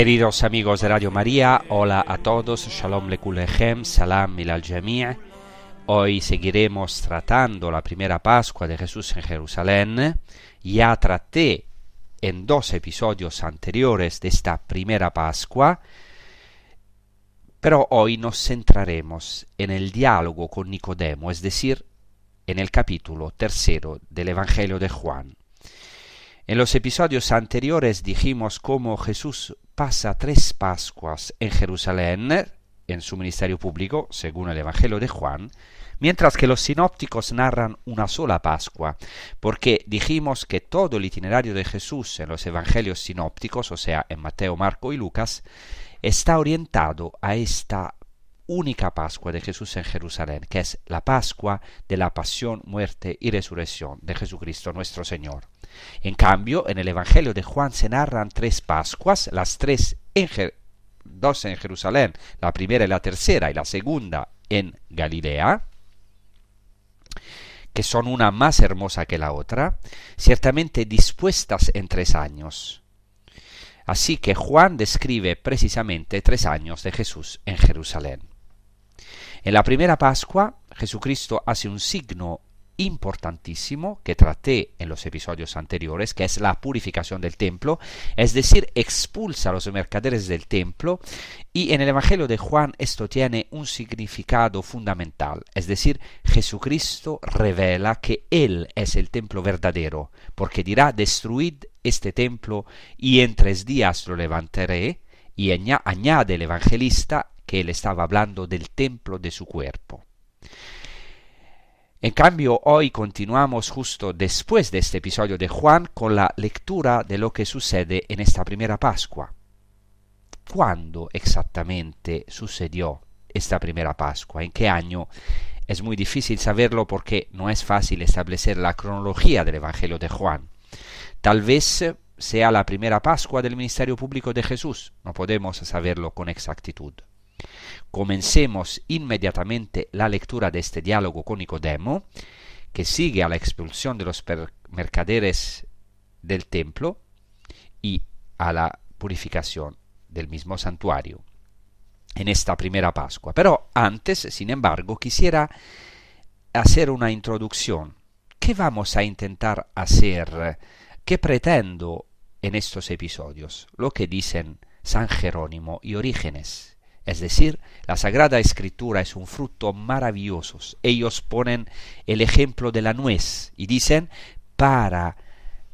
Queridos amigos de Radio María, hola a todos, Shalom Lekulechem, Salam al Jami' Hoy seguiremos tratando la primera Pascua de Jesús en Jerusalén. Ya traté en dos episodios anteriores de esta primera Pascua, pero hoy nos centraremos en el diálogo con Nicodemo, es decir, en el capítulo tercero del Evangelio de Juan. En los episodios anteriores dijimos cómo Jesús pasa tres Pascuas en Jerusalén, en su ministerio público, según el Evangelio de Juan, mientras que los sinópticos narran una sola Pascua, porque dijimos que todo el itinerario de Jesús en los Evangelios sinópticos, o sea, en Mateo, Marco y Lucas, está orientado a esta única Pascua de Jesús en Jerusalén, que es la Pascua de la pasión, muerte y resurrección de Jesucristo nuestro Señor. En cambio, en el Evangelio de Juan se narran tres Pascuas, las tres en dos en Jerusalén, la primera y la tercera, y la segunda en Galilea, que son una más hermosa que la otra, ciertamente dispuestas en tres años. Así que Juan describe precisamente tres años de Jesús en Jerusalén. En la primera Pascua, Jesucristo hace un signo importantísimo que traté en los episodios anteriores, que es la purificación del templo, es decir, expulsa a los mercaderes del templo y en el Evangelio de Juan esto tiene un significado fundamental, es decir, Jesucristo revela que Él es el templo verdadero, porque dirá, destruid este templo y en tres días lo levantaré, y añade el evangelista que él estaba hablando del templo de su cuerpo. En cambio, hoy continuamos justo después de este episodio de Juan con la lectura de lo que sucede en esta primera Pascua. ¿Cuándo exactamente sucedió esta primera Pascua? ¿En qué año? Es muy difícil saberlo porque no es fácil establecer la cronología del Evangelio de Juan. Tal vez sea la primera Pascua del ministerio público de Jesús, no podemos saberlo con exactitud. Comencemos inmediatamente la lectura de este diálogo con Nicodemo, que sigue a la expulsión de los mercaderes del templo y a la purificación del mismo santuario en esta primera Pascua. Pero antes, sin embargo, quisiera hacer una introducción. ¿Qué vamos a intentar hacer? ¿Qué pretendo en estos episodios? Lo que dicen San Jerónimo y Orígenes. Es decir, la Sagrada Escritura es un fruto maravilloso. Ellos ponen el ejemplo de la nuez y dicen, para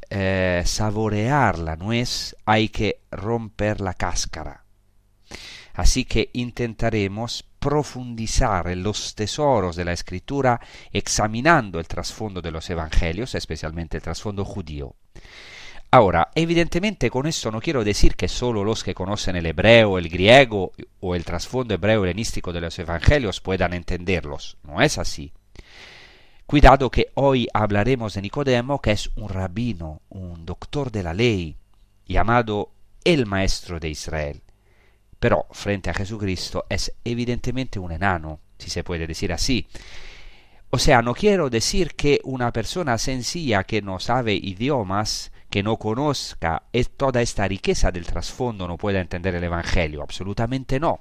eh, saborear la nuez hay que romper la cáscara. Así que intentaremos profundizar en los tesoros de la escritura examinando el trasfondo de los evangelios, especialmente el trasfondo judío. Ahora, evidentemente con esto no quiero decir que solo los que conocen el hebreo, el griego o el trasfondo hebreo helenístico de los evangelios puedan entenderlos. No es así. Cuidado que hoy hablaremos de Nicodemo, que es un rabino, un doctor de la ley, llamado el maestro de Israel. Pero frente a Jesucristo es evidentemente un enano, si se puede decir así. O sea, no quiero decir que una persona sencilla que no sabe idiomas, que no conozca toda esta riqueza del trasfondo, no pueda entender el Evangelio. Absolutamente no.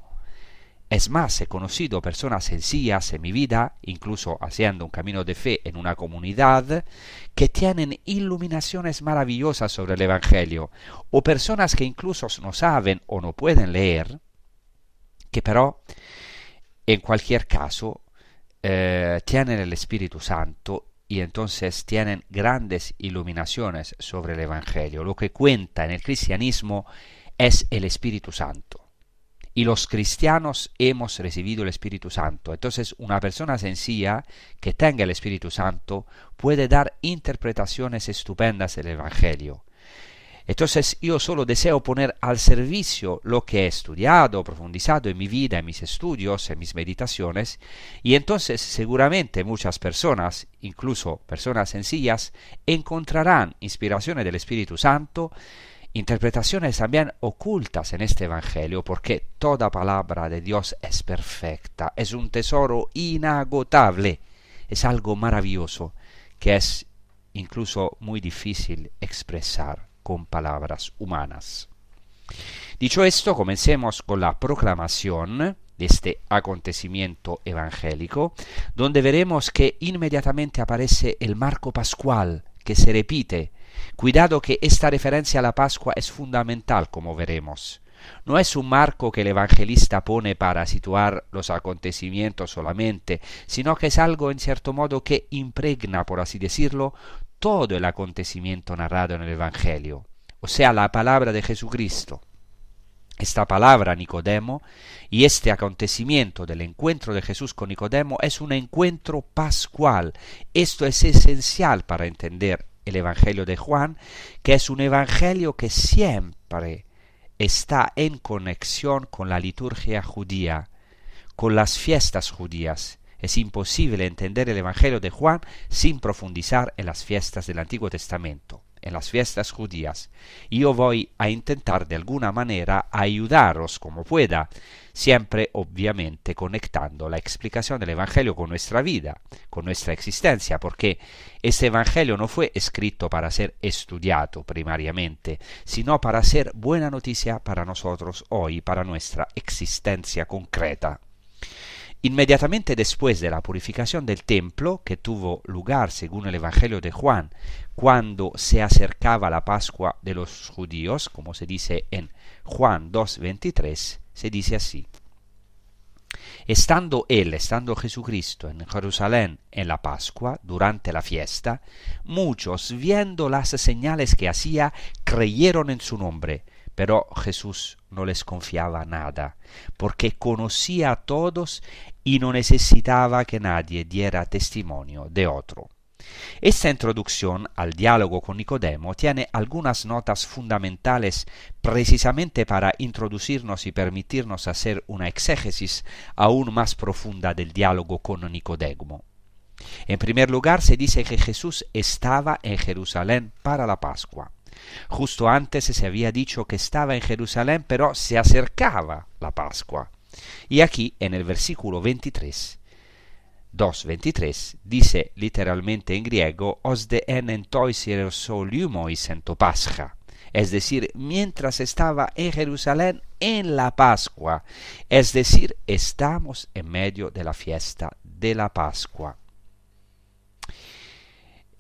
Es más, he conocido personas sencillas en mi vida, incluso haciendo un camino de fe en una comunidad, que tienen iluminaciones maravillosas sobre el Evangelio, o personas que incluso no saben o no pueden leer, que pero, en cualquier caso, eh, tienen el Espíritu Santo y entonces tienen grandes iluminaciones sobre el Evangelio. Lo que cuenta en el cristianismo es el Espíritu Santo y los cristianos hemos recibido el Espíritu Santo. Entonces una persona sencilla que tenga el Espíritu Santo puede dar interpretaciones estupendas del Evangelio. Entonces yo solo deseo poner al servicio lo que he estudiado, profundizado en mi vida, en mis estudios, en mis meditaciones, y entonces seguramente muchas personas, incluso personas sencillas, encontrarán inspiraciones del Espíritu Santo interpretaciones también ocultas en este Evangelio, porque toda palabra de Dios es perfecta, es un tesoro inagotable, es algo maravilloso que es incluso muy difícil expresar con palabras humanas. Dicho esto, comencemos con la proclamación de este acontecimiento evangélico, donde veremos que inmediatamente aparece el marco pascual que se repite Cuidado que esta referencia a la Pascua es fundamental, como veremos. No es un marco que el evangelista pone para situar los acontecimientos solamente, sino que es algo en cierto modo que impregna, por así decirlo, todo el acontecimiento narrado en el Evangelio, o sea, la palabra de Jesucristo. Esta palabra Nicodemo y este acontecimiento del encuentro de Jesús con Nicodemo es un encuentro pascual. Esto es esencial para entender el Evangelio de Juan, que es un Evangelio que siempre está en conexión con la liturgia judía, con las fiestas judías. Es imposible entender el Evangelio de Juan sin profundizar en las fiestas del Antiguo Testamento en las fiestas judías. Yo voy a intentar de alguna manera ayudaros como pueda, siempre obviamente conectando la explicación del Evangelio con nuestra vida, con nuestra existencia, porque este Evangelio no fue escrito para ser estudiado primariamente, sino para ser buena noticia para nosotros hoy, para nuestra existencia concreta. Inmediatamente después de la purificación del templo, que tuvo lugar según el Evangelio de Juan, cuando se acercaba la Pascua de los judíos, como se dice en Juan 2.23, se dice así. Estando él, estando Jesucristo en Jerusalén en la Pascua, durante la fiesta, muchos, viendo las señales que hacía, creyeron en su nombre, pero Jesús no les confiaba nada, porque conocía a todos y no necesitaba que nadie diera testimonio de otro. Esta introducción al diálogo con Nicodemo tiene algunas notas fundamentales precisamente para introducirnos y permitirnos hacer una exégesis aún más profunda del diálogo con Nicodemo. En primer lugar, se dice que Jesús estaba en Jerusalén para la Pascua. Justo antes se había dicho que estaba en Jerusalén, pero se acercaba la Pascua. Y aquí, en el versículo 23, 2.23 dice literalmente en griego os de en en to pascha es decir, mientras estaba en Jerusalén en la Pascua, es decir, estamos en medio de la fiesta de la Pascua.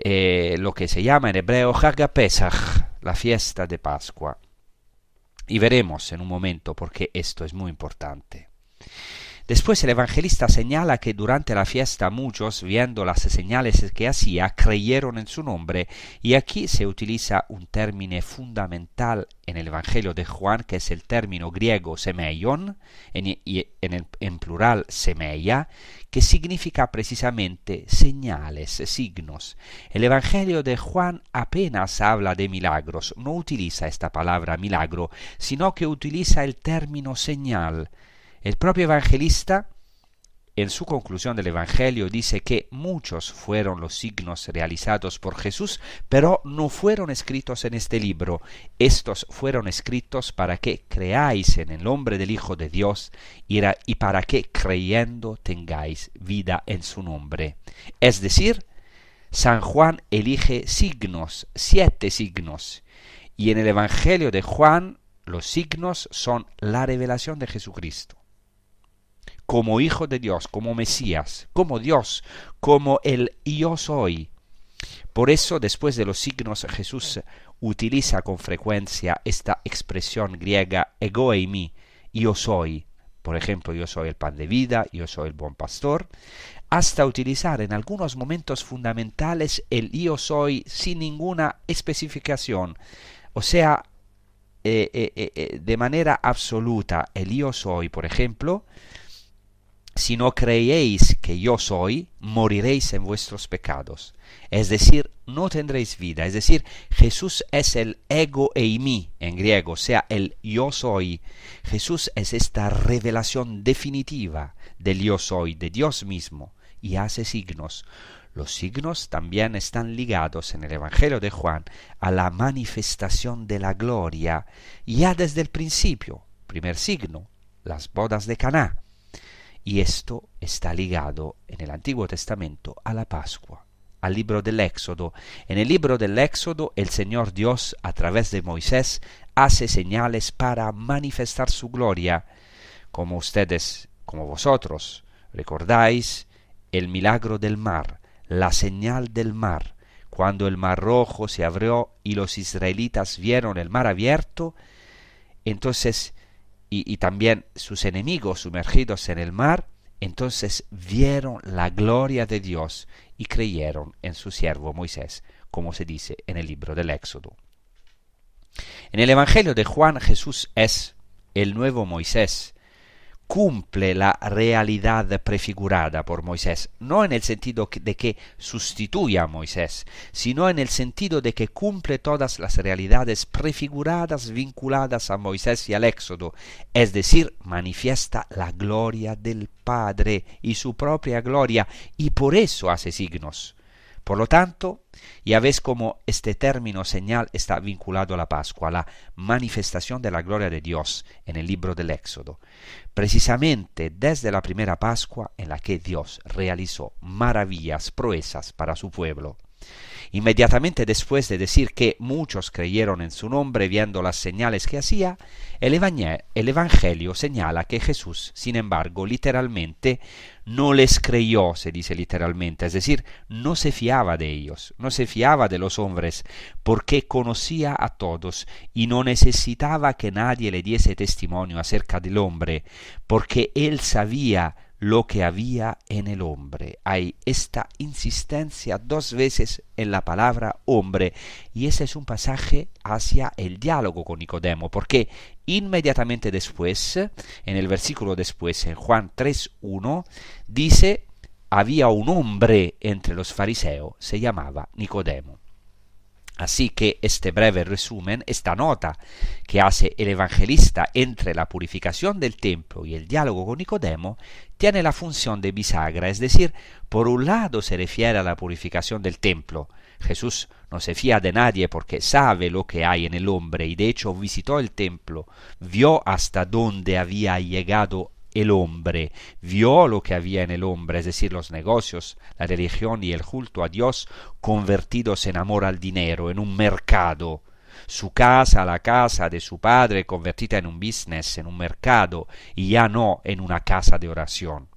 Eh, lo que se llama en hebreo Chag Pesach, la fiesta de Pascua. Y veremos en un momento por qué esto es muy importante. Después el evangelista señala que durante la fiesta muchos, viendo las señales que hacía, creyeron en su nombre, y aquí se utiliza un término fundamental en el Evangelio de Juan, que es el término griego semeion, en, en, plural semeia, que significa precisamente señales, signos. El Evangelio de Juan apenas habla de milagros, no utiliza esta palabra milagro, sino que utiliza el término señal, el propio evangelista en su conclusión del Evangelio dice que muchos fueron los signos realizados por Jesús, pero no fueron escritos en este libro. Estos fueron escritos para que creáis en el nombre del Hijo de Dios y para que creyendo tengáis vida en su nombre. Es decir, San Juan elige signos, siete signos, y en el Evangelio de Juan los signos son la revelación de Jesucristo como Hijo de Dios, como Mesías, como Dios, como el yo soy. Por eso, después de los signos, Jesús utiliza con frecuencia esta expresión griega ego e yo soy. Por ejemplo, yo soy el pan de vida, yo soy el buen pastor, hasta utilizar en algunos momentos fundamentales el yo soy sin ninguna especificación. O sea, eh, eh, eh, de manera absoluta, el yo soy, por ejemplo, si no creéis que yo soy, moriréis en vuestros pecados. Es decir, no tendréis vida. Es decir, Jesús es el ego e mi en griego, o sea, el yo soy. Jesús es esta revelación definitiva del yo soy, de Dios mismo, y hace signos. Los signos también están ligados en el Evangelio de Juan a la manifestación de la gloria ya desde el principio. Primer signo, las bodas de Caná y esto está ligado en el Antiguo Testamento a la Pascua, al libro del Éxodo. En el libro del Éxodo el Señor Dios a través de Moisés hace señales para manifestar su gloria, como ustedes, como vosotros, recordáis el milagro del mar, la señal del mar, cuando el mar rojo se abrió y los israelitas vieron el mar abierto, entonces y, también sus enemigos sumergidos en el mar, entonces vieron la gloria de Dios y creyeron en su siervo Moisés, como se dice en el libro del Éxodo. En el Evangelio de Juan Jesús es el nuevo Moisés, cumple la realidad prefigurada por Moisés, no en el sentido de que sustituya a Moisés, sino en el sentido de que cumple todas las realidades prefiguradas vinculadas a Moisés y al Éxodo, es decir, manifiesta la gloria del Padre y su propia gloria, y por eso hace signos. Por lo tanto, ya ves cómo este término señal está vinculado a la Pascua, a la manifestación de la gloria de Dios en el libro del Éxodo, precisamente desde la primera Pascua en la que Dios realizó maravillas, proezas para su pueblo. Inmediatamente después de decir que muchos creyeron en su nombre viendo las señales que hacía, el, Evangelio señala que Jesús, sin embargo, literalmente no les creyó, se dice literalmente, es decir, no se fiaba de ellos, no se fiaba de los hombres, porque conocía a todos y no necesitaba que nadie le diese testimonio acerca del hombre, porque él sabía lo que había en el hombre. Hay esta insistencia dos veces en la palabra hombre y ese es un pasaje hacia el diálogo con Nicodemo, porque inmediatamente después, en el versículo después, en Juan 3.1, dice, había un hombre entre los fariseos, se llamaba Nicodemo. Así que este breve resumen, esta nota que hace el evangelista entre la purificación del templo y el diálogo con Nicodemo, tiene la función de bisagra, es decir, por un lado se refiere a la purificación del templo. Jesús no se fía de nadie porque sabe lo que hay en el hombre y de hecho visitó el templo, vio hasta dónde había llegado el hombre, vio lo que había en el hombre, es decir, los negocios, la religión y el culto a Dios convertidos en amor al dinero, en un mercado, su casa, la casa de su padre convertida en un business, en un mercado, y ya no en una casa de oración.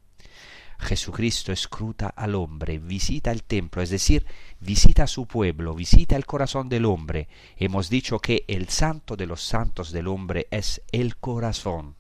Jesucristo escruta al hombre, visita el templo, es decir, visita su pueblo, visita el corazón del hombre. Hemos dicho que el santo de los santos del hombre es el corazón.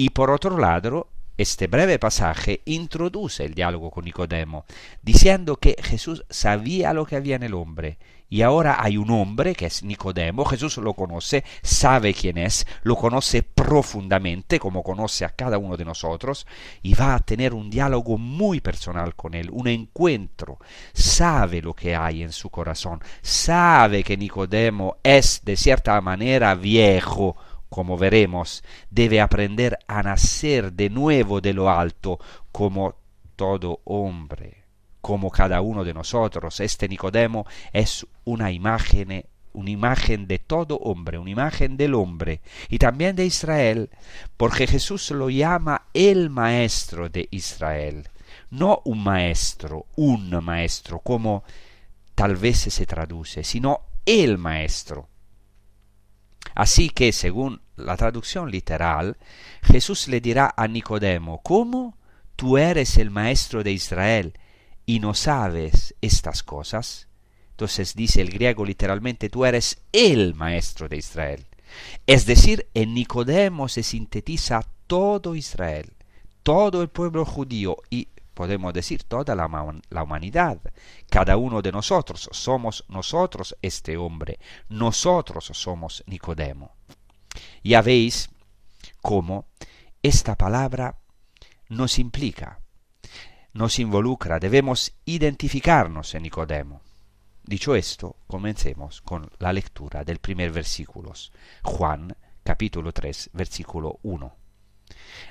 Y por otro lado, este breve pasaje introduce el diálogo con Nicodemo, diciendo que Jesús sabía lo que había en el hombre, y ahora hay un hombre que es Nicodemo, Jesús lo conoce, sabe quién es, lo conoce profundamente, como conoce a cada uno de nosotros, y va a tener un diálogo muy personal con él, un encuentro, sabe lo que hay en su corazón, sabe que Nicodemo es de cierta manera viejo, como veremos, debe aprender a nacer de nuevo de lo alto como todo hombre, como cada uno de nosotros. Este Nicodemo es una imagen una imagen de todo hombre, una imagen del hombre y también de Israel, porque Jesús lo llama el maestro de Israel, no un maestro, un maestro, como tal vez se traduce, sino el maestro. Así que, según la traducción literal, Jesús le dirá a Nicodemo, ¿cómo tú eres el maestro de Israel y no sabes estas cosas? Entonces dice el griego literalmente, tú eres el maestro de Israel. Es decir, en Nicodemo se sintetiza todo Israel, todo el pueblo judío y podemos decir toda la, humanidad. Cada uno de nosotros somos nosotros este hombre, nosotros somos Nicodemo. Ya veis cómo esta palabra nos implica, nos involucra, debemos identificarnos en Nicodemo. Dicho esto, comencemos con la lectura del primer versículo. Juan, capítulo 3, versículo 1.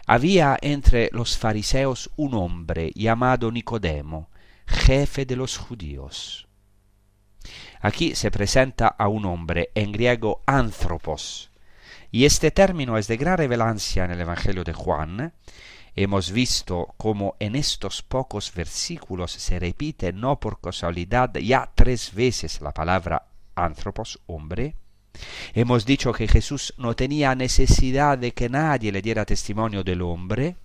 Había entre los fariseos un hombre llamado Nicodemo, jefe de los judíos. Aquí se presenta a un hombre en griego anthropos, y este término es de gran relevancia en el Evangelio de Juan, Hemos visto cómo en estos pocos versículos se repite no por casualidad ya tres veces la palabra anthropos, hombre. Hemos dicho que Jesús no tenía necesidad de que nadie le diera testimonio del hombre.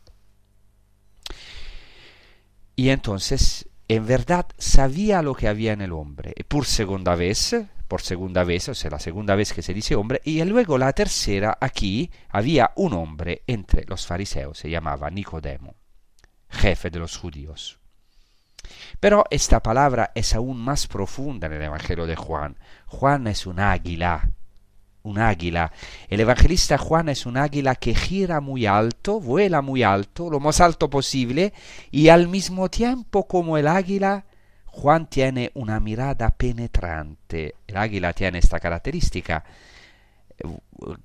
Y entonces, en verdad, sabía lo que había en el hombre. Por segunda vez, por segunda vez, o sea, la segunda vez que se dice hombre, y luego la tercera, aquí había un hombre entre los fariseos, se llamaba Nicodemo, jefe de los judíos. Pero esta palabra es aún más profunda en el Evangelio de Juan. Juan es un águila, un águila. El evangelista Juan es un águila que gira muy alto, vuela muy alto, lo más alto posible, y al mismo tiempo como el águila Juan tiene una mirada penetrante. El águila tiene esta característica.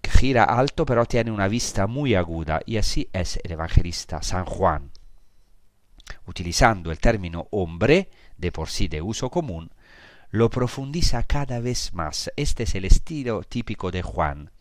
Gira alto, pero tiene una vista muy aguda. Y así es el evangelista San Juan. Utilizando el término hombre, de por sí de uso común, lo profundiza cada vez más. Este es el estilo típico de Juan.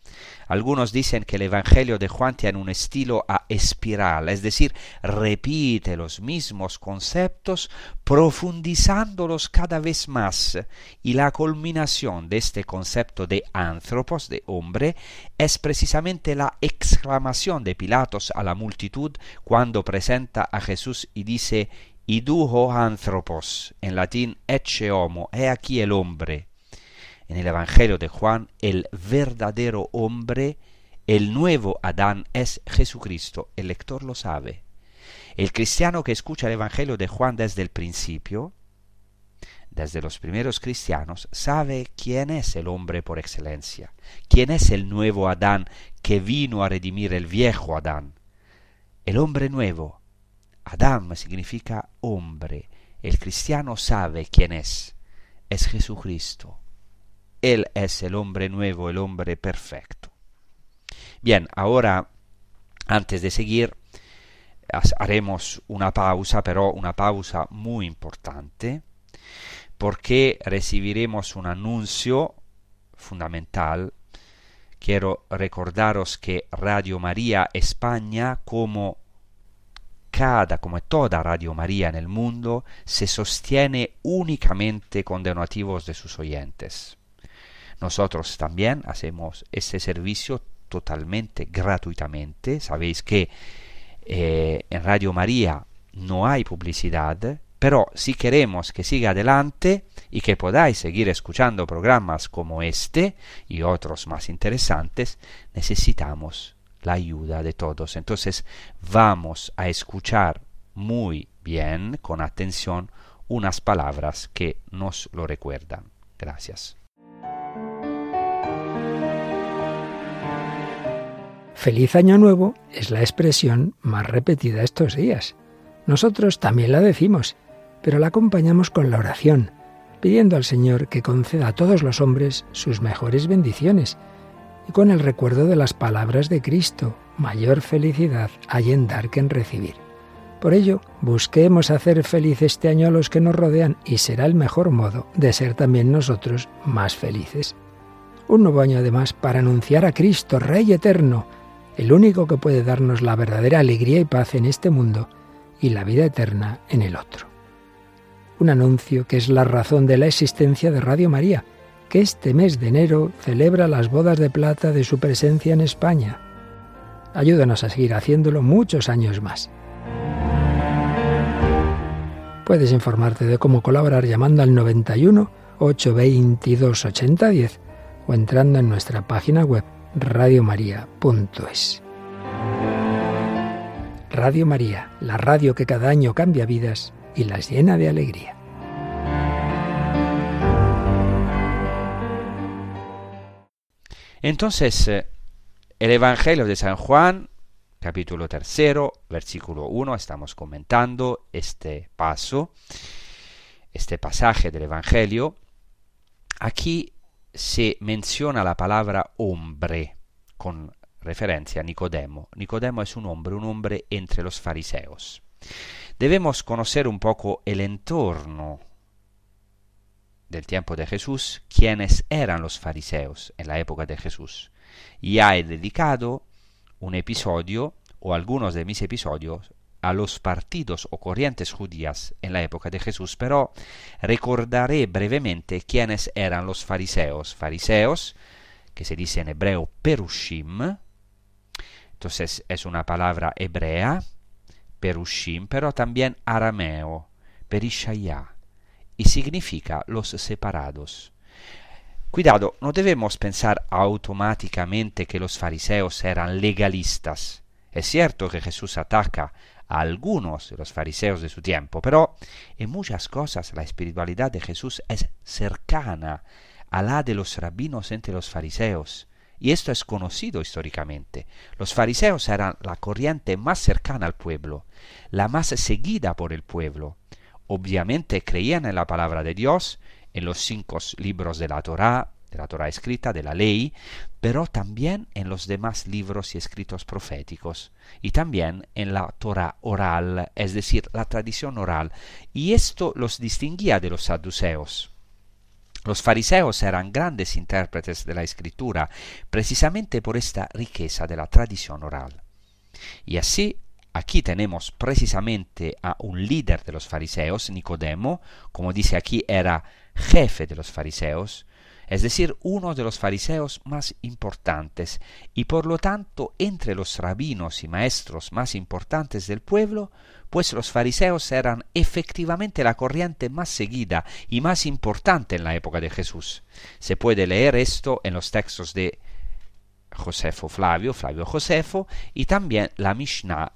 Algunos dicen que el Evangelio de Juan tiene un estilo a espiral, es decir, repite los mismos conceptos profundizándolos cada vez más, y la culminación de este concepto de anthropos, de hombre, es precisamente la exclamación de Pilatos a la multitud cuando presenta a Jesús y dice iduho anthropos, en latín ecce homo, he aquí el hombre. En el Evangelio de Juan, el verdadero hombre, el nuevo Adán es Jesucristo, el lector lo sabe. El cristiano que escucha el Evangelio de Juan desde el principio, desde los primeros cristianos, sabe quién es el hombre por excelencia, quién es el nuevo Adán que vino a redimir el viejo Adán. El hombre nuevo, Adam significa hombre. El cristiano sabe quién es. Es Jesucristo. Él es el hombre nuevo, el hombre perfecto. Bien, ahora, antes de seguir, haremos una pausa, pero una pausa muy importante, porque recibiremos un anuncio fundamental. Quiero recordaros que Radio María España, como cada, como toda Radio María en el mundo, se sostiene únicamente con donativos de sus oyentes. Nosotros también hacemos este servicio totalmente gratuitamente. Sabéis que eh, en Radio María no hay publicidad, pero si queremos que siga adelante y que podáis seguir escuchando programas como este y otros más interesantes, necesitamos la ayuda de todos. Entonces vamos a escuchar muy bien, con atención, unas palabras que nos lo recuerdan. Gracias. Feliz Año Nuevo es la expresión más repetida estos días. Nosotros también la decimos, pero la acompañamos con la oración, pidiendo al Señor que conceda a todos los hombres sus mejores bendiciones y con el recuerdo de las palabras de Cristo. Mayor felicidad hay en dar que en recibir. Por ello, busquemos hacer feliz este año a los que nos rodean y será el mejor modo de ser también nosotros más felices. Un nuevo año además para anunciar a Cristo, Rey eterno, el único que puede darnos la verdadera alegría y paz en este mundo y la vida eterna en el otro. Un anuncio que es la razón de la existencia de Radio María, que este mes de enero celebra las bodas de plata de su presencia en España. Ayúdanos a seguir haciéndolo muchos años más. Puedes informarte de cómo colaborar llamando al 91 822 8010 o entrando en nuestra página web radiomaria.es. Radio María, la radio que cada año cambia vidas y las llena de alegría. Entonces, eh, el Evangelio de San Juan capítulo tercero, versículo 1, estamos comentando este paso, este pasaje del Evangelio. Aquí se menciona la palabra hombre con referencia a Nicodemo. Nicodemo es un hombre, un hombre entre los fariseos. Debemos conocer un poco el entorno del tiempo de Jesús, quiénes eran los fariseos en la época de Jesús. Ya he dedicado un episodio o algunos de mis episodios a los partidos o corrientes judías en la época de Jesús, pero recordaré brevemente quiénes eran los fariseos. Fariseos, que se dice en hebreo perushim, entonces es una palabra hebrea, perushim, pero también arameo, perishaya, y significa los separados. Cuidado, no debemos pensar automáticamente que los fariseos eran legalistas. Es cierto que Jesús ataca a algunos de los fariseos de su tiempo, pero en muchas cosas la espiritualidad de Jesús es cercana a la de los rabinos entre los fariseos. Y esto es conocido históricamente. Los fariseos eran la corriente más cercana al pueblo, la más seguida por el pueblo. Obviamente creían en la palabra de Dios, en los cinco libros de la Torá, de la Torá escrita, de la ley, pero también en los demás libros y escritos proféticos, y también en la Torá oral, es decir, la tradición oral, y esto los distinguía de los saduceos. Los fariseos eran grandes intérpretes de la escritura, precisamente por esta riqueza de la tradición oral. Y así Aquí tenemos precisamente a un líder de los fariseos, Nicodemo, como dice aquí, era jefe de los fariseos, es decir, uno de los fariseos más importantes, y por lo tanto entre los rabinos y maestros más importantes del pueblo, pues los fariseos eran efectivamente la corriente más seguida y más importante en la época de Jesús. Se puede leer esto en los textos de Josefo Flavio, Flavio Josefo, y también la Mishnah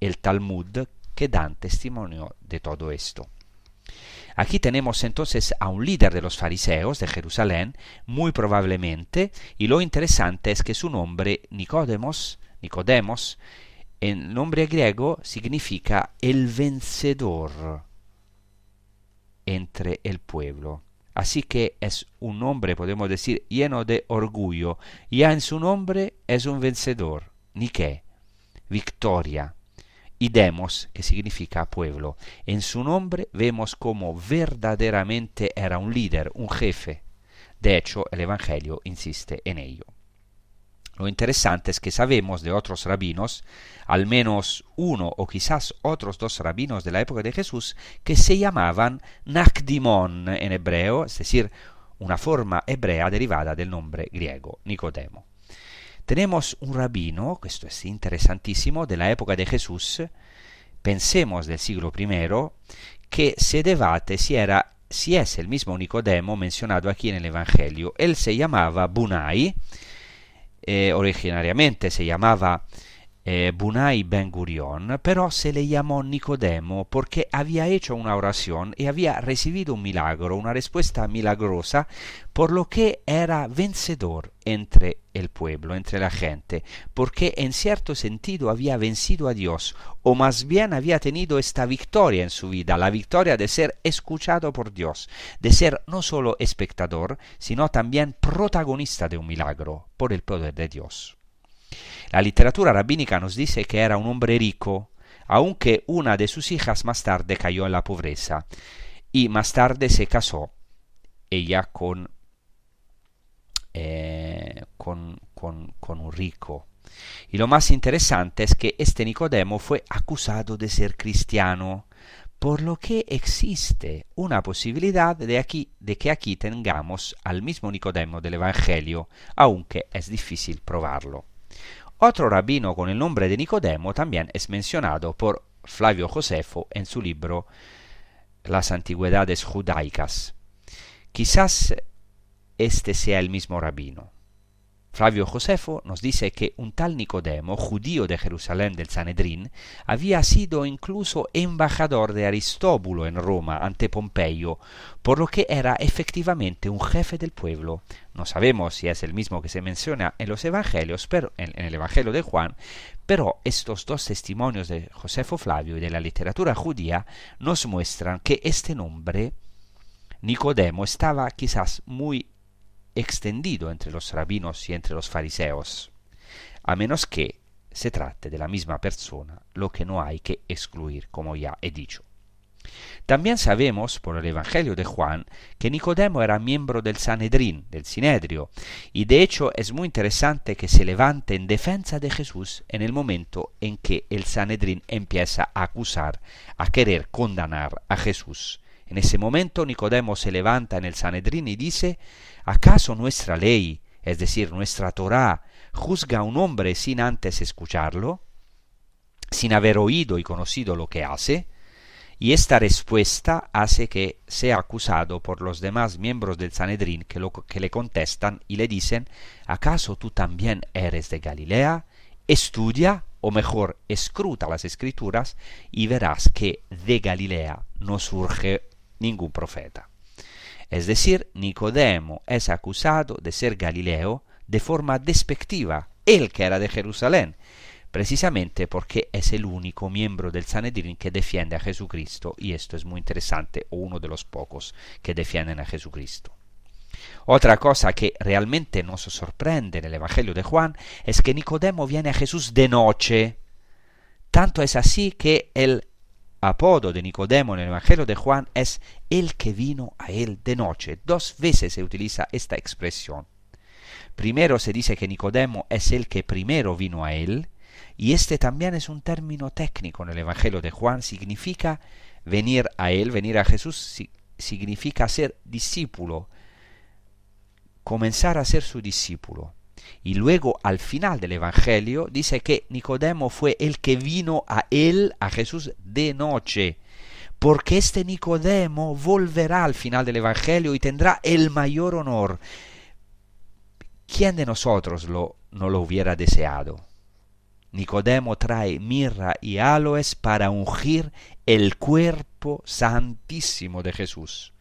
el Talmud que dan testimonio de todo esto. Aquí tenemos entonces a un líder de los fariseos de Jerusalén, muy probablemente, y lo interesante es que su nombre, Nicodemos, Nicodemos, en nombre griego significa el vencedor entre el pueblo. Así que es un nombre, podemos decir, lleno de orgullo. Ya en su nombre es un vencedor. Nike, victoria y demos, que significa pueblo. En su nombre vemos como verdaderamente era un líder, un jefe. De hecho, el Evangelio insiste en ello. Lo interesante es que sabemos de otros rabinos, al menos uno o quizás otros dos rabinos de la época de Jesús, que se llamaban Nakdimon en hebreo, es decir, una forma hebrea derivada del nombre griego, Nicodemo. Tenemos un rabino, esto es interesantísimo, de la época de Jesús, pensemos del siglo I, que se si era si es el mismo Nicodemo mencionado aquí en el Evangelio. Él se llamaba Bunai, eh, originariamente se llamaba eh, Bunai Ben Gurion, pero se le llamó Nicodemo porque había hecho una oración y había recibido un milagro, una respuesta milagrosa, por lo que era vencedor entre el pueblo, entre la gente, porque en cierto sentido había vencido a Dios, o más bien había tenido esta victoria en su vida, la victoria de ser escuchado por Dios, de ser no solo espectador, sino también protagonista de un milagro por el poder de Dios. La literatura rabínica nos dice que era un hombre rico, aunque una de sus hijas más tarde cayó en la pobreza y más tarde se casó ella con, eh, con, con, con un rico. Y lo más interesante es que este Nicodemo fue acusado de ser cristiano, por lo que existe una posibilidad de, aquí, de que aquí tengamos al mismo Nicodemo del Evangelio, aunque es difícil probarlo. Otro rabino con el nombre de Nicodemo también es mencionado por Flavio Josefo en su libro Las Antigüedades Judaicas. Quizás este sea el mismo rabino. Flavio Josefo nos dice que un tal Nicodemo, judío de Jerusalén del Sanedrín, había sido incluso embajador de Aristóbulo en Roma ante Pompeyo, por lo que era efectivamente un jefe del pueblo. No sabemos si es el mismo que se menciona en los evangelios, pero en, en el Evangelio de Juan, pero estos dos testimonios de Josefo Flavio y de la literatura judía nos muestran que este nombre Nicodemo estaba quizás muy extendido entre los rabinos y entre los fariseos, a menos que se trate de la misma persona, lo que no hay que excluir, como ya he dicho. También sabemos por el Evangelio de Juan que Nicodemo era miembro del Sanedrín, del Sinedrio, y de hecho es muy interesante que se levante en defensa de Jesús en el momento en que el Sanedrín empieza a acusar, a querer condenar a Jesús. En ese momento Nicodemo se levanta en el Sanedrín y dice ¿Acaso nuestra ley, es decir, nuestra Torá, juzga a un hombre sin antes escucharlo, sin haber oído y conocido lo que hace? Y esta respuesta hace que sea acusado por los demás miembros del Sanedrín que, lo, que le contestan y le dicen, ¿acaso tú también eres de Galilea? Estudia, o mejor, escruta las escrituras y verás que de Galilea no surge ningún profeta. Es decir, Nicodemo es acusado de ser Galileo de forma despectiva, él que era de Jerusalén, precisamente porque es el único miembro del Sanedrín que defiende a Jesucristo, y esto es muy interesante, o uno de los pocos que defienden a Jesucristo. Otra cosa que realmente nos sorprende en el Evangelio de Juan es que Nicodemo viene a Jesús de noche. Tanto es así que el apodo de Nicodemo en el Evangelio de Juan es el que vino a él de noche. Dos veces se utiliza esta expresión. Primero se dice que Nicodemo es el que primero vino a él, y este también es un término técnico en el Evangelio de Juan, significa venir a él, venir a Jesús, significa ser discípulo, comenzar a ser su discípulo. Y luego al final del Evangelio dice que Nicodemo fue el que vino a él, a Jesús, de noche. Porque este Nicodemo volverá al final del Evangelio y tendrá el mayor honor. ¿Quién de nosotros lo, no lo hubiera deseado? Nicodemo trae mirra y aloes para ungir el cuerpo santísimo de Jesús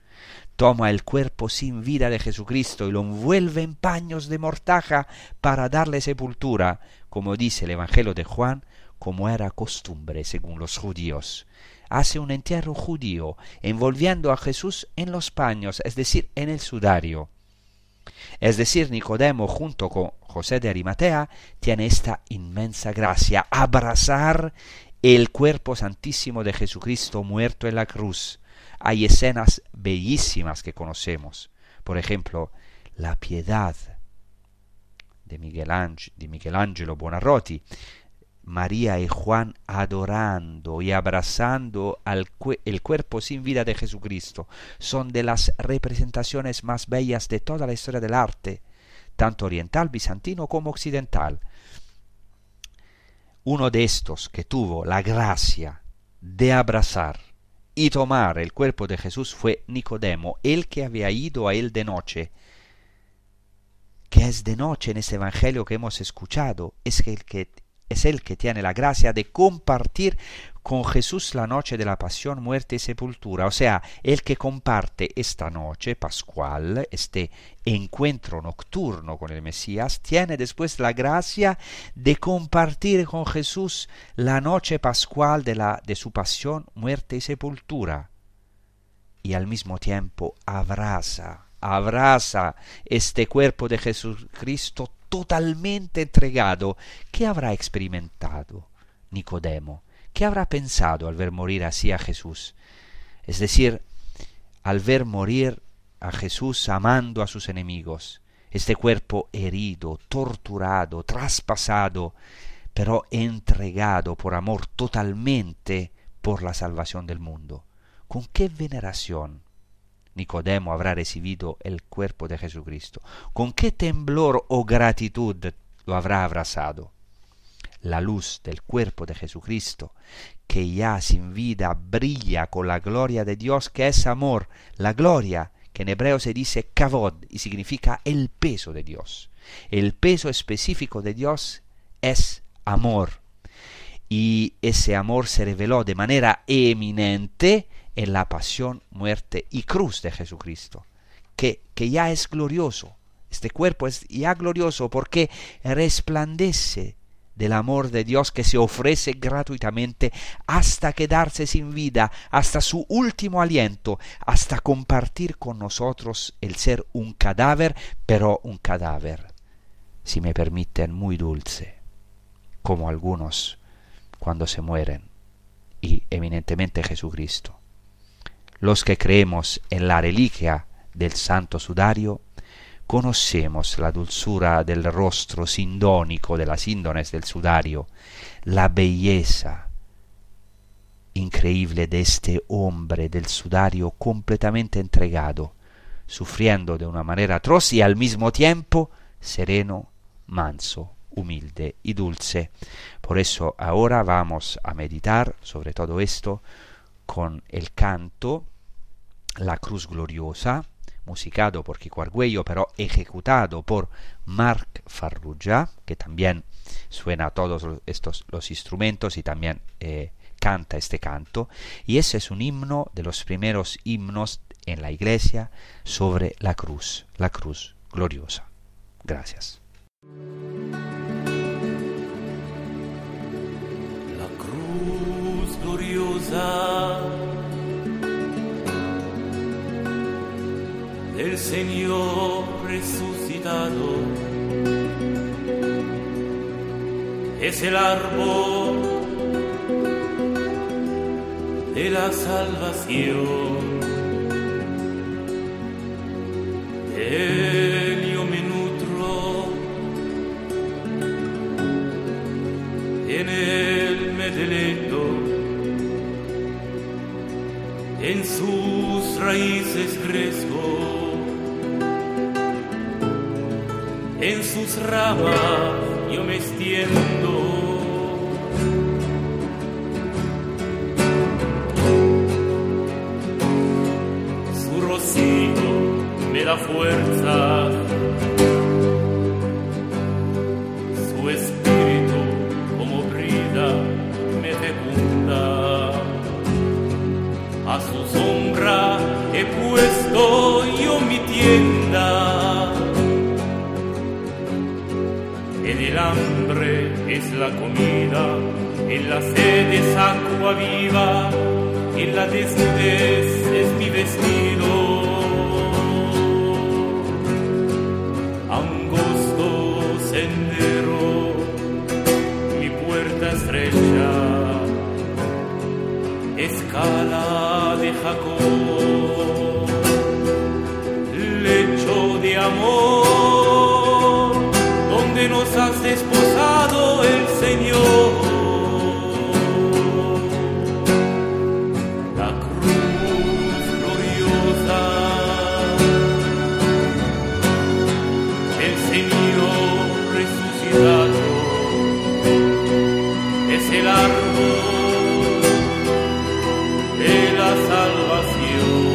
toma el cuerpo sin vida de Jesucristo y lo envuelve en paños de mortaja para darle sepultura, como dice el Evangelio de Juan, como era costumbre según los judíos. Hace un entierro judío, envolviendo a Jesús en los paños, es decir, en el sudario. Es decir, Nicodemo junto con José de Arimatea tiene esta inmensa gracia, abrazar el cuerpo santísimo de Jesucristo muerto en la cruz, hay escenas bellísimas que conocemos. Por ejemplo, la piedad de Miguel, de Miguel Buonarroti, María y Juan adorando y abrazando al el cuerpo sin vida de Jesucristo son de las representaciones más bellas de toda la historia del arte, tanto oriental, bizantino como occidental. Uno de estos que tuvo la gracia de abrazar y tomar el cuerpo de Jesús fue Nicodemo, el que había ido a él de noche. que es de noche en este Evangelio que hemos escuchado? Es el que es el que tiene la gracia de compartir con Jesús la noche de la pasión, muerte y sepultura. O sea, el que comparte esta noche pascual, este encuentro nocturno con el Mesías, tiene después la gracia de compartir con Jesús la noche pascual de, la, de su pasión, muerte y sepultura. Y al mismo tiempo abraza, abraza este cuerpo de Jesucristo totalmente entregado que habrá experimentado Nicodemo ¿Qué habrá pensado al ver morir así a Jesús? Es decir, al ver morir a Jesús amando a sus enemigos, este cuerpo herido, torturado, traspasado, pero entregado por amor totalmente por la salvación del mundo. ¿Con qué veneración Nicodemo habrá recibido el cuerpo de Jesucristo? ¿Con qué temblor o gratitud lo habrá abrazado? la luz del cuerpo de Jesucristo, que ya sin vida brilla con la gloria de Dios, que es amor, la gloria que en hebreo se dice kavod y significa el peso de Dios. El peso específico de Dios es amor. Y ese amor se reveló de manera eminente en la pasión, muerte y cruz de Jesucristo, que, que ya es glorioso. Este cuerpo es ya glorioso porque resplandece del amor de Dios que se ofrece gratuitamente hasta quedarse sin vida, hasta su último aliento, hasta compartir con nosotros el ser un cadáver, pero un cadáver, si me permiten, muy dulce, como algunos cuando se mueren, y eminentemente Jesucristo. Los que creemos en la reliquia del Santo Sudario, conocemos la dulzura del rostro sindónico de las índones del sudario, la belleza increíble de este hombre del sudario completamente entregado, sufriendo de una manera atroz y al mismo tiempo sereno, manso, humilde y dulce. Por eso ahora vamos a meditar sobre todo esto con el canto La Cruz Gloriosa, musicado por Kiko Argüello, pero ejecutado por Marc Farrugia, que también suena todos estos los instrumentos y también eh, canta este canto. Y ese es un himno de los primeros himnos en la iglesia sobre la cruz, la cruz gloriosa. Gracias. La cruz gloriosa del Señor resucitado. Es el árbol de la salvación. Él yo me nutro, en él me deleto, en sus raíces crezco. en sus ramas yo me extiendo. Su rocío me da fuerza, puesto yo mi tienda. el hambre es la comida, en la sed es agua viva, en la desnudez es mi vestido. Angosto sendero, mi puerta estrecha, escala de Jacob, amor, donde nos has desposado el Señor. La cruz gloriosa, el Señor resucitado, es el árbol de la salvación.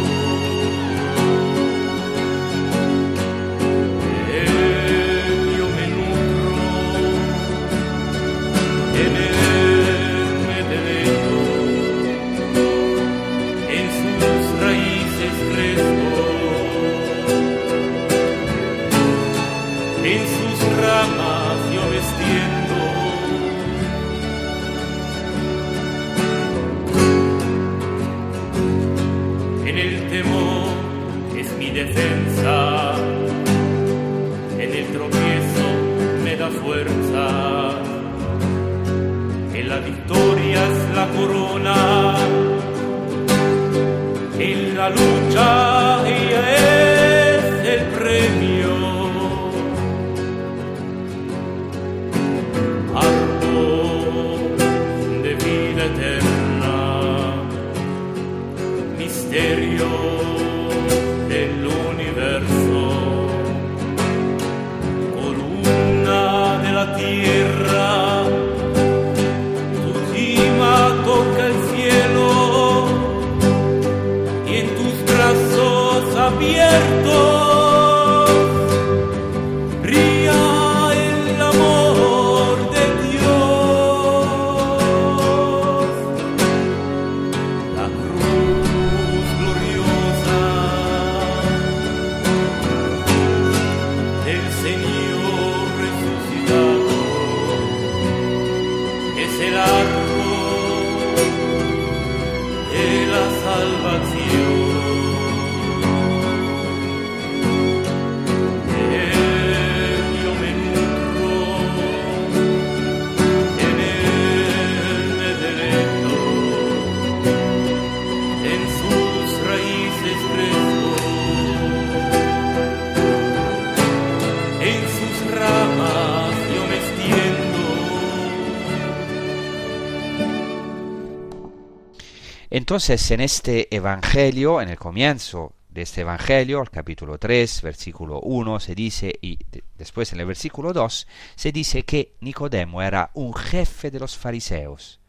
Entonces, en este Evangelio, en el comienzo de este Evangelio, el capítulo 3, versículo 1, se dice, y de- después en el versículo 2, se dice que Nicodemo era un jefe de los fariseos.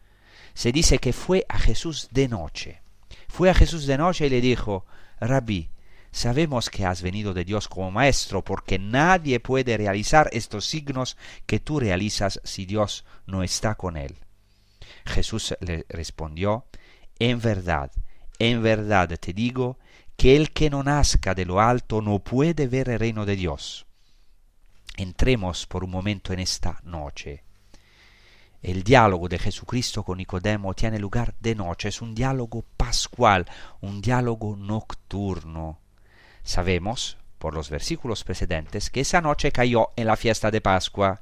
Se dice que fue a Jesús de noche. Fue a Jesús de noche y le dijo, Rabí, sabemos que has venido de Dios como maestro, porque nadie puede realizar estos signos que tú realizas si Dios no está con él. Jesús le respondió, En verdad, en verdad te digo que el que no nazca de lo alto no puede ver el reino de Dios. Entremos por un momento en esta noche. El diálogo de Jesucristo con Nicodemo tiene lugar de noche, es un diálogo pascual, un diálogo nocturno. Sabemos, por los versículos precedentes, que esa noche cayó en la fiesta de Pascua.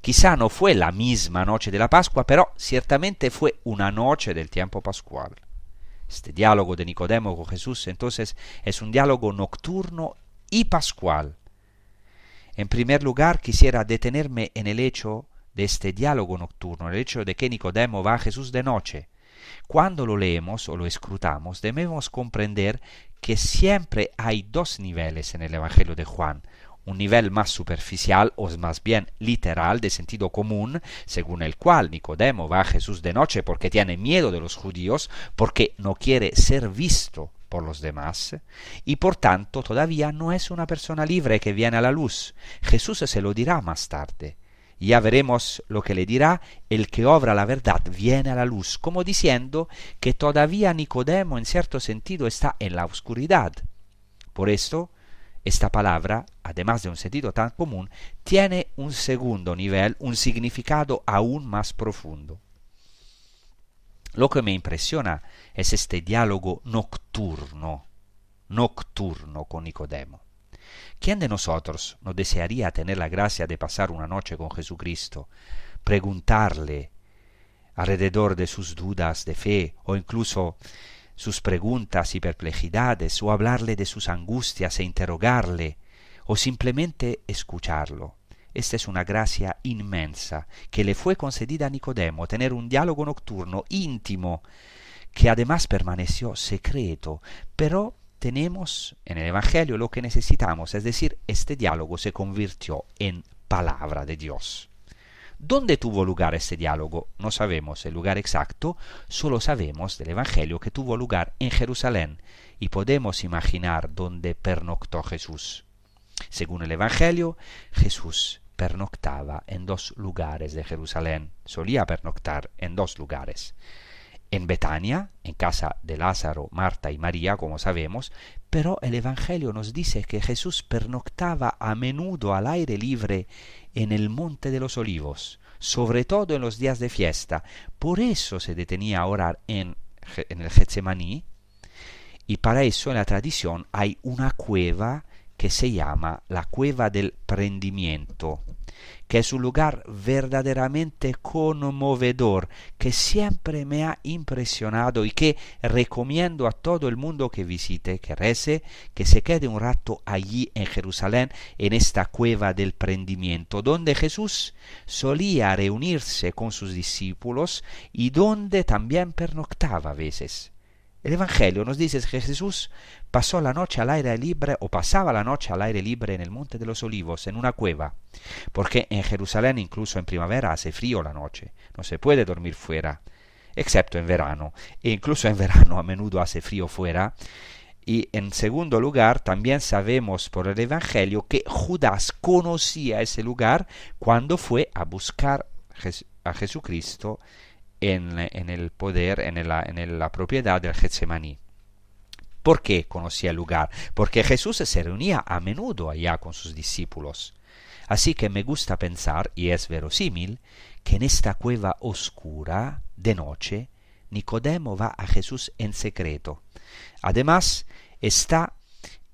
Quizá no fue la misma noche de la Pascua, pero ciertamente fue una noche del tiempo pascual. Este diálogo de Nicodemo con Jesús entonces es un diálogo nocturno y pascual. En primer lugar, quisiera detenerme en el hecho de este diálogo nocturno, el hecho de que Nicodemo va a Jesús de noche. Cuando lo leemos o lo escrutamos, debemos comprender que siempre hay dos niveles en el Evangelio de Juan, un nivel más superficial o más bien literal de sentido común, según el cual Nicodemo va a Jesús de noche porque tiene miedo de los judíos, porque no quiere ser visto por los demás, y por tanto todavía no es una persona libre que viene a la luz. Jesús se lo dirá más tarde. Ya veremos lo que le dirá el que obra la verdad viene a la luz, como diciendo que todavía Nicodemo en cierto sentido está en la oscuridad. Por esto, esta palabra, además de un sentido tan común, tiene un segundo nivel, un significado aún más profundo. Lo que me impresiona es este diálogo nocturno, nocturno con Nicodemo. ¿Quién de nosotros no desearía tener la gracia de pasar una noche con Jesucristo, preguntarle alrededor de sus dudas de fe o incluso sus preguntas y perplejidades, o hablarle de sus angustias e interrogarle, o simplemente escucharlo. Esta es una gracia inmensa que le fue concedida a Nicodemo, tener un diálogo nocturno íntimo, que además permaneció secreto, pero tenemos en el Evangelio lo que necesitamos, es decir, este diálogo se convirtió en palabra de Dios. ¿Dónde tuvo lugar este diálogo? No sabemos el lugar exacto, solo sabemos del Evangelio que tuvo lugar en Jerusalén y podemos imaginar dónde pernoctó Jesús. Según el Evangelio, Jesús pernoctaba en dos lugares de Jerusalén, solía pernoctar en dos lugares. en Betania, en casa de Lázaro, Marta y María, como sabemos, pero el Evangelio nos dice que Jesús pernoctaba a menudo al aire libre en el Monte de los Olivos, sobre todo en los días de fiesta. Por eso se detenía a orar en, el Getsemaní, y para eso en la tradición hay una cueva que se llama la cueva del prendimiento que es un lugar verdaderamente conmovedor, que siempre me ha impresionado y que recomiendo a todo el mundo que visite, que rece, que se quede un rato allí en Jerusalén, en esta cueva del prendimiento, donde Jesús solía reunirse con sus discípulos y donde también pernoctaba a veces. El Evangelio nos dice que Jesús pasó la noche al aire libre o pasaba la noche al aire libre en el Monte de los Olivos, en una cueva, porque en Jerusalén incluso en primavera hace frío la noche, no se puede dormir fuera, excepto en verano, e incluso en verano a menudo hace frío fuera. Y en segundo lugar, también sabemos por el Evangelio que Judas conocía ese lugar cuando fue a buscar a Jesucristo en, el poder, en la, en la propiedad del Getsemaní. ¿Por qué conocía el lugar? Porque Jesús se reunía a menudo allá con sus discípulos. Así que me gusta pensar, y es verosímil, que en esta cueva oscura, de noche, Nicodemo va a Jesús en secreto. Además, está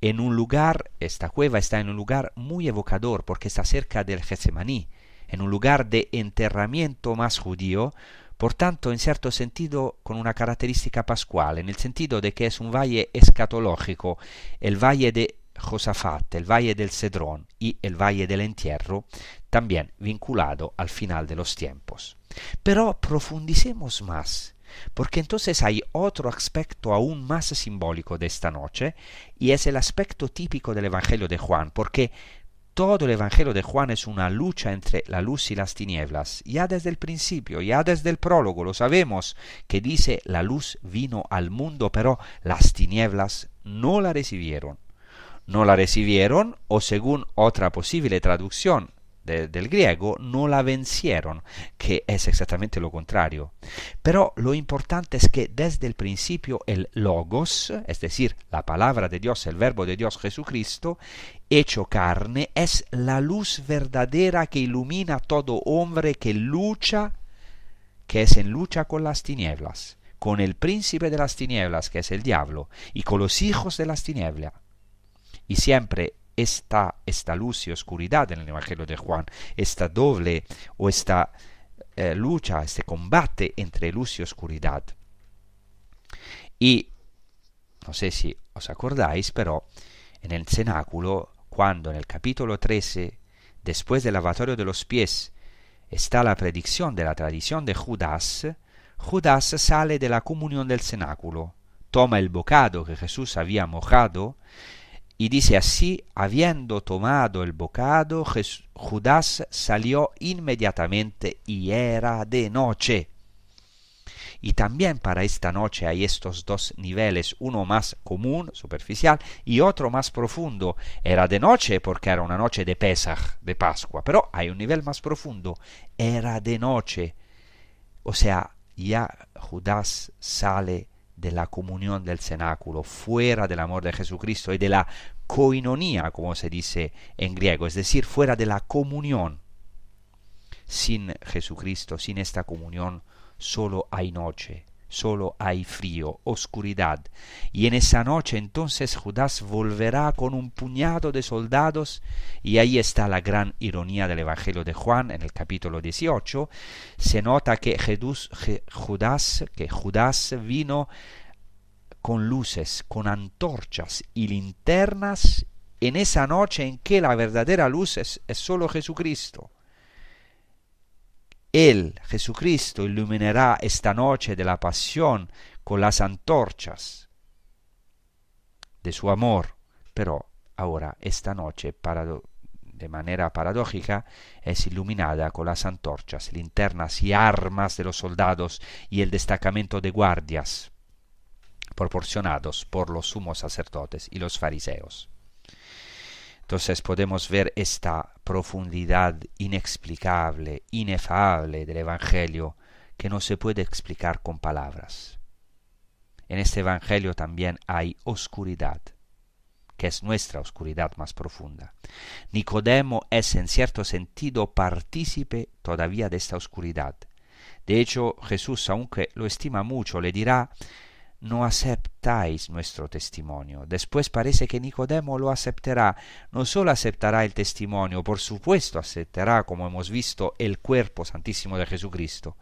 en un lugar, esta cueva está en un lugar muy evocador porque está cerca del Getsemaní, en un lugar de enterramiento más judío, por tanto, en cierto sentido, con una característica pascual, en el sentido de que es un valle escatológico, el valle de Josafat, el valle del Cedrón y el valle del entierro, también vinculado al final de los tiempos. Pero profundicemos más, porque entonces hay otro aspecto aún más simbólico de esta noche, y es el aspecto típico del Evangelio de Juan, porque todo el Evangelio de Juan es una lucha entre la luz y las tinieblas. Ya desde el principio, ya desde el prólogo lo sabemos, que dice la luz vino al mundo, pero las tinieblas no la recibieron. No la recibieron, o según otra posible traducción, del griego no la vencieron, que es exactamente lo contrario. Pero lo importante es que desde el principio el logos, es decir, la palabra de Dios, el verbo de Dios Jesucristo, hecho carne, es la luz verdadera que ilumina a todo hombre que lucha, que es en lucha con las tinieblas, con el príncipe de las tinieblas, que es el diablo, y con los hijos de las tinieblas. Y siempre esta, esta luz y oscuridad en el Evangelio de Juan, esta doble o esta eh, lucha, este combate entre luz y oscuridad. Y no sé si os acordáis, pero en el cenáculo, cuando en el capítulo 13, después del lavatorio de los pies, está la predicción de la tradición de Judas, Judas sale de la comunión del cenáculo, toma el bocado que Jesús había mojado y dice así, habiendo tomado el bocado, Judas salió inmediatamente y era de noche. Y también para esta noche hay estos dos niveles, uno más común, superficial, y otro más profundo. Era de noche porque era una noche de Pesach, de Pascua, pero hay un nivel más profundo. Era de noche. O sea, ya Judas sale de la comunión del cenáculo, fuera del amor de Jesucristo y de la coinonía, como se dice en griego, es decir, fuera de la comunión. Sin Jesucristo, sin esta comunión, solo hay noche, solo hay frío, oscuridad. Y en esa noche entonces Judas volverá con un puñado de soldados, y ahí está la gran ironía del Evangelio de Juan en el capítulo 18. Se nota que Judas, que Judas vino con luces, con antorchas y linternas en esa noche en que la verdadera luz es, es solo Jesucristo. Él, Jesucristo, iluminará esta noche de la pasión con las antorchas de su amor, pero ahora esta noche de manera paradójica es iluminada con las antorchas, linternas y armas de los soldados y el destacamento de guardias proporcionados por los sumos sacerdotes y los fariseos. Entonces podemos ver esta profundidad inexplicable, inefable del Evangelio que no se puede explicar con palabras. En este Evangelio también hay oscuridad, que es nuestra oscuridad más profunda. Nicodemo es en cierto sentido partícipe todavía de esta oscuridad. De hecho, Jesús, aunque lo estima mucho, le dirá no aceptáis nuestro testimonio. Después parece que Nicodemo lo aceptará. No solo aceptará el testimonio, por supuesto aceptará, como hemos visto, el cuerpo santísimo de Jesucristo.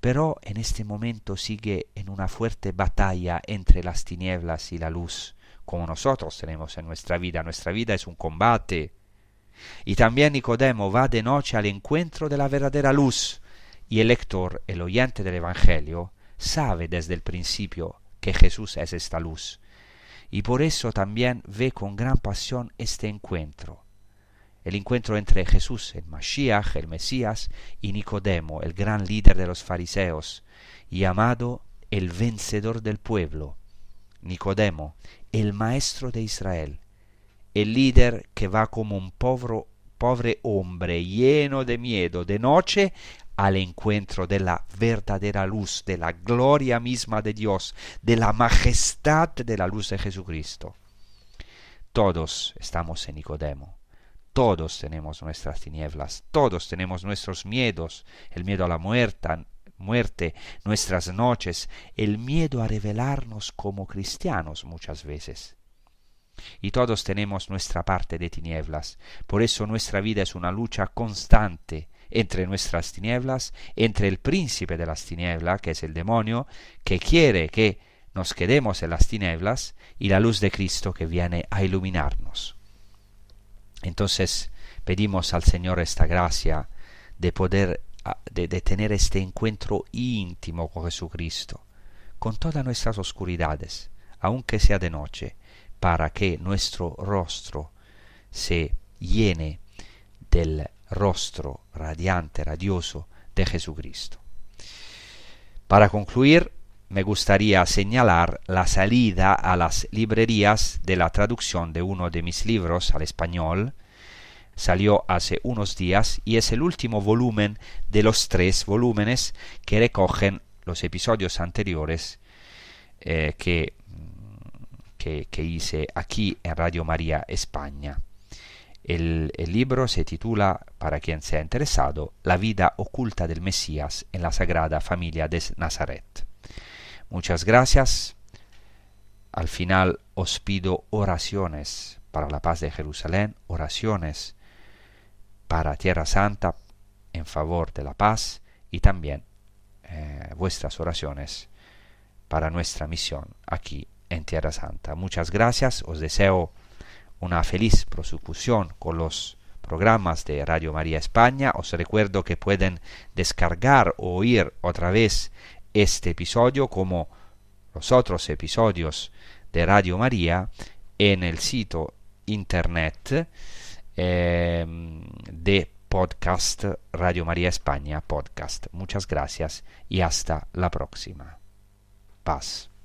Pero en este momento sigue en una fuerte batalla entre las tinieblas y la luz, como nosotros tenemos en nuestra vida. Nuestra vida es un combate. Y también Nicodemo va de noche al encuentro de la verdadera luz, y el lector, el oyente del Evangelio, sabe desde el principio que Jesús es esta luz, y por eso también ve con gran pasión este encuentro, el encuentro entre Jesús, el Mashiach, el Mesías, y Nicodemo, el gran líder de los fariseos, llamado el vencedor del pueblo, Nicodemo, el maestro de Israel, el líder que va como un pobre, pobre hombre lleno de miedo de noche al encuentro de la verdadera luz, de la gloria misma de Dios, de la majestad de la luz de Jesucristo. Todos estamos en Nicodemo, todos tenemos nuestras tinieblas, todos tenemos nuestros miedos, el miedo a la muerte, muerte, nuestras noches, el miedo a revelarnos como cristianos muchas veces. Y todos tenemos nuestra parte de tinieblas, por eso nuestra vida es una lucha constante entre nuestras tinieblas, entre el príncipe de las tinieblas, que es el demonio, que quiere que nos quedemos en las tinieblas, y la luz de Cristo que viene a iluminarnos. Entonces pedimos al Señor esta gracia de poder, de, de tener este encuentro íntimo con Jesucristo, con todas nuestras oscuridades, aunque sea de noche, para que nuestro rostro se llene del rostro radiante, radioso de Jesucristo. Para concluir, me gustaría señalar la salida a las librerías de la traducción de uno de mis libros al español. Salió hace unos días y es el último volumen de los tres volúmenes que recogen los episodios anteriores eh, que, que, que hice aquí en Radio María España. El, libro se titula, para quien sea interesado, La vida oculta del Mesías en la Sagrada Familia de Nazaret. Muchas gracias. Al final os pido oraciones para la paz de Jerusalén, oraciones para Tierra Santa en favor de la paz y también eh, vuestras oraciones para nuestra misión aquí en Tierra Santa. Muchas gracias, os deseo una feliz prosecución con los programas de Radio María España. Os recuerdo que pueden descargar o oír otra vez este episodio como los otros episodios de Radio María en el sitio internet em, de podcast Radio María España podcast. Muchas gracias y hasta la próxima. Paz.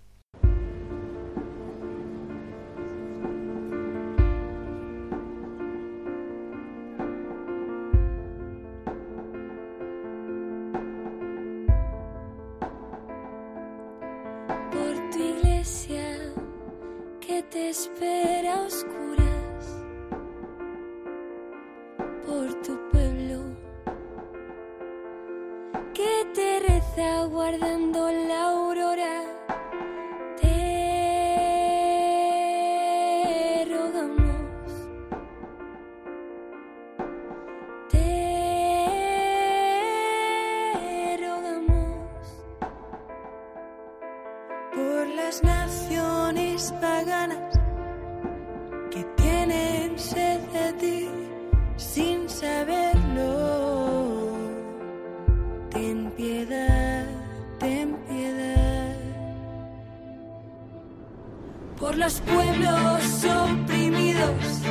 Por los pueblos oprimidos,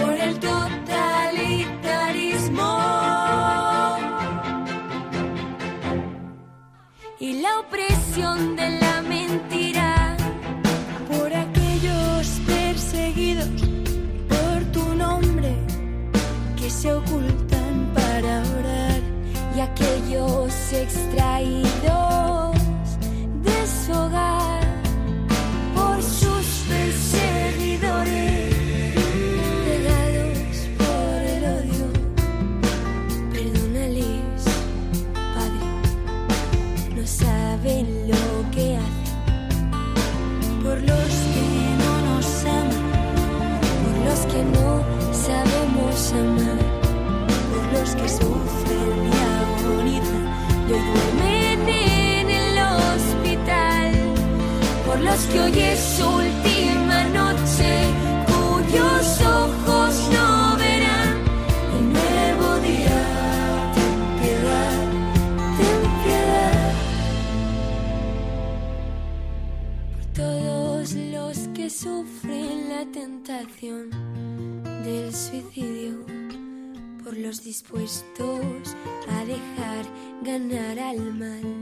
por el totalitarismo. Y la opresión de la mentira por aquellos perseguidos por tu nombre que se ocultan para orar y aquellos extraídos que hoy es su última noche, cuyos ojos no verán el nuevo día. Ten piedad, ten piedad. Por todos los que sufren la tentación del suicidio, por los dispuestos a dejar ganar al mal,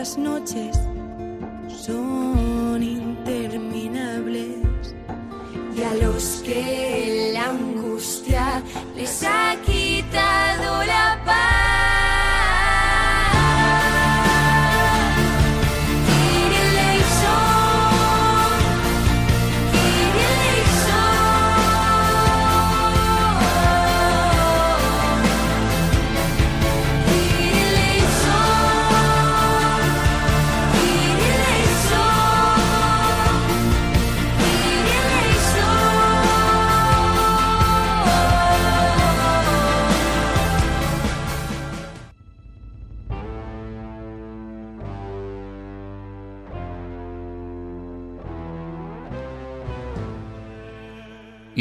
cuyas noches son interminables. Y a los que